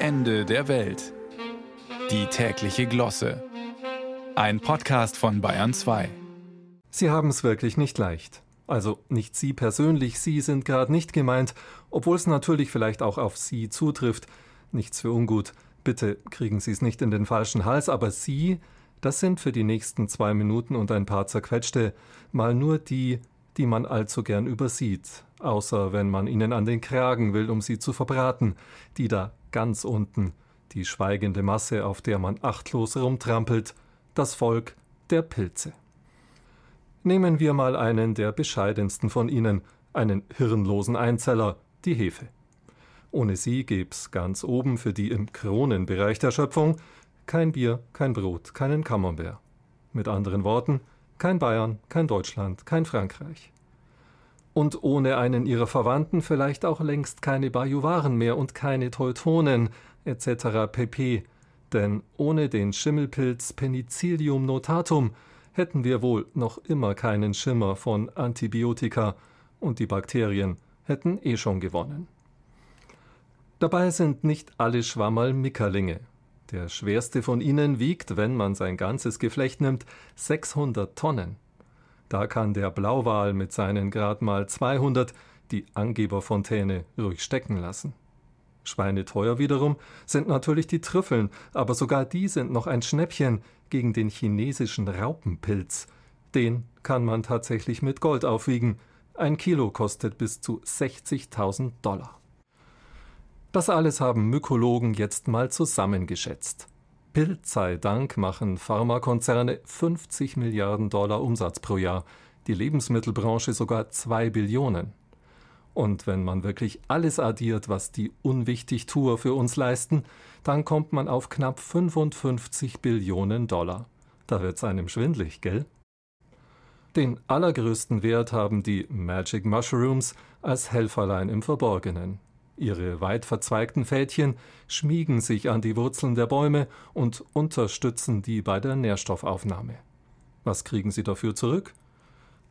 Ende der Welt. Die tägliche Glosse. Ein Podcast von Bayern 2. Sie haben es wirklich nicht leicht. Also nicht Sie persönlich, Sie sind gerade nicht gemeint, obwohl es natürlich vielleicht auch auf Sie zutrifft. Nichts für ungut. Bitte kriegen Sie es nicht in den falschen Hals, aber Sie, das sind für die nächsten zwei Minuten und ein paar zerquetschte mal nur die, die man allzu gern übersieht, außer wenn man ihnen an den Kragen will, um sie zu verbraten, die da ganz unten, die schweigende Masse, auf der man achtlos rumtrampelt, das Volk der Pilze. Nehmen wir mal einen der bescheidensten von ihnen, einen hirnlosen Einzeller, die Hefe. Ohne sie gäb's ganz oben für die im Kronenbereich der Schöpfung kein Bier, kein Brot, keinen Camembert. Mit anderen Worten, kein Bayern, kein Deutschland, kein Frankreich. Und ohne einen ihrer Verwandten vielleicht auch längst keine Bajuwaren mehr und keine Teutonen etc. pp. Denn ohne den Schimmelpilz Penicillium notatum hätten wir wohl noch immer keinen Schimmer von Antibiotika und die Bakterien hätten eh schon gewonnen. Dabei sind nicht alle Schwammerl Mickerlinge. Der schwerste von ihnen wiegt, wenn man sein ganzes Geflecht nimmt, 600 Tonnen. Da kann der Blauwal mit seinen grad mal 200 die Angeberfontäne ruhig stecken lassen. Schweineteuer wiederum sind natürlich die Trüffeln, aber sogar die sind noch ein Schnäppchen gegen den chinesischen Raupenpilz. Den kann man tatsächlich mit Gold aufwiegen. Ein Kilo kostet bis zu 60.000 Dollar. Das alles haben Mykologen jetzt mal zusammengeschätzt. Pilz sei Dank machen Pharmakonzerne 50 Milliarden Dollar Umsatz pro Jahr, die Lebensmittelbranche sogar 2 Billionen. Und wenn man wirklich alles addiert, was die Unwichtigtuer für uns leisten, dann kommt man auf knapp 55 Billionen Dollar. Da wird's einem schwindlig, gell? Den allergrößten Wert haben die Magic Mushrooms als Helferlein im Verborgenen. Ihre weit verzweigten Fädchen schmiegen sich an die Wurzeln der Bäume und unterstützen die bei der Nährstoffaufnahme. Was kriegen sie dafür zurück?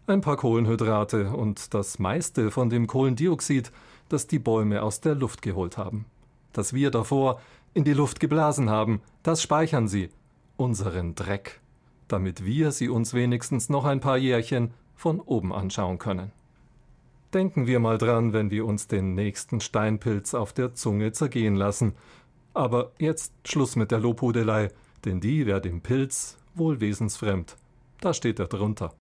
Ein paar Kohlenhydrate und das meiste von dem Kohlendioxid, das die Bäume aus der Luft geholt haben. Das wir davor in die Luft geblasen haben, das speichern sie, unseren Dreck, damit wir sie uns wenigstens noch ein paar Jährchen von oben anschauen können. Denken wir mal dran, wenn wir uns den nächsten Steinpilz auf der Zunge zergehen lassen. Aber jetzt Schluss mit der Lobhudelei, denn die wär dem Pilz wohl wesensfremd. Da steht er drunter.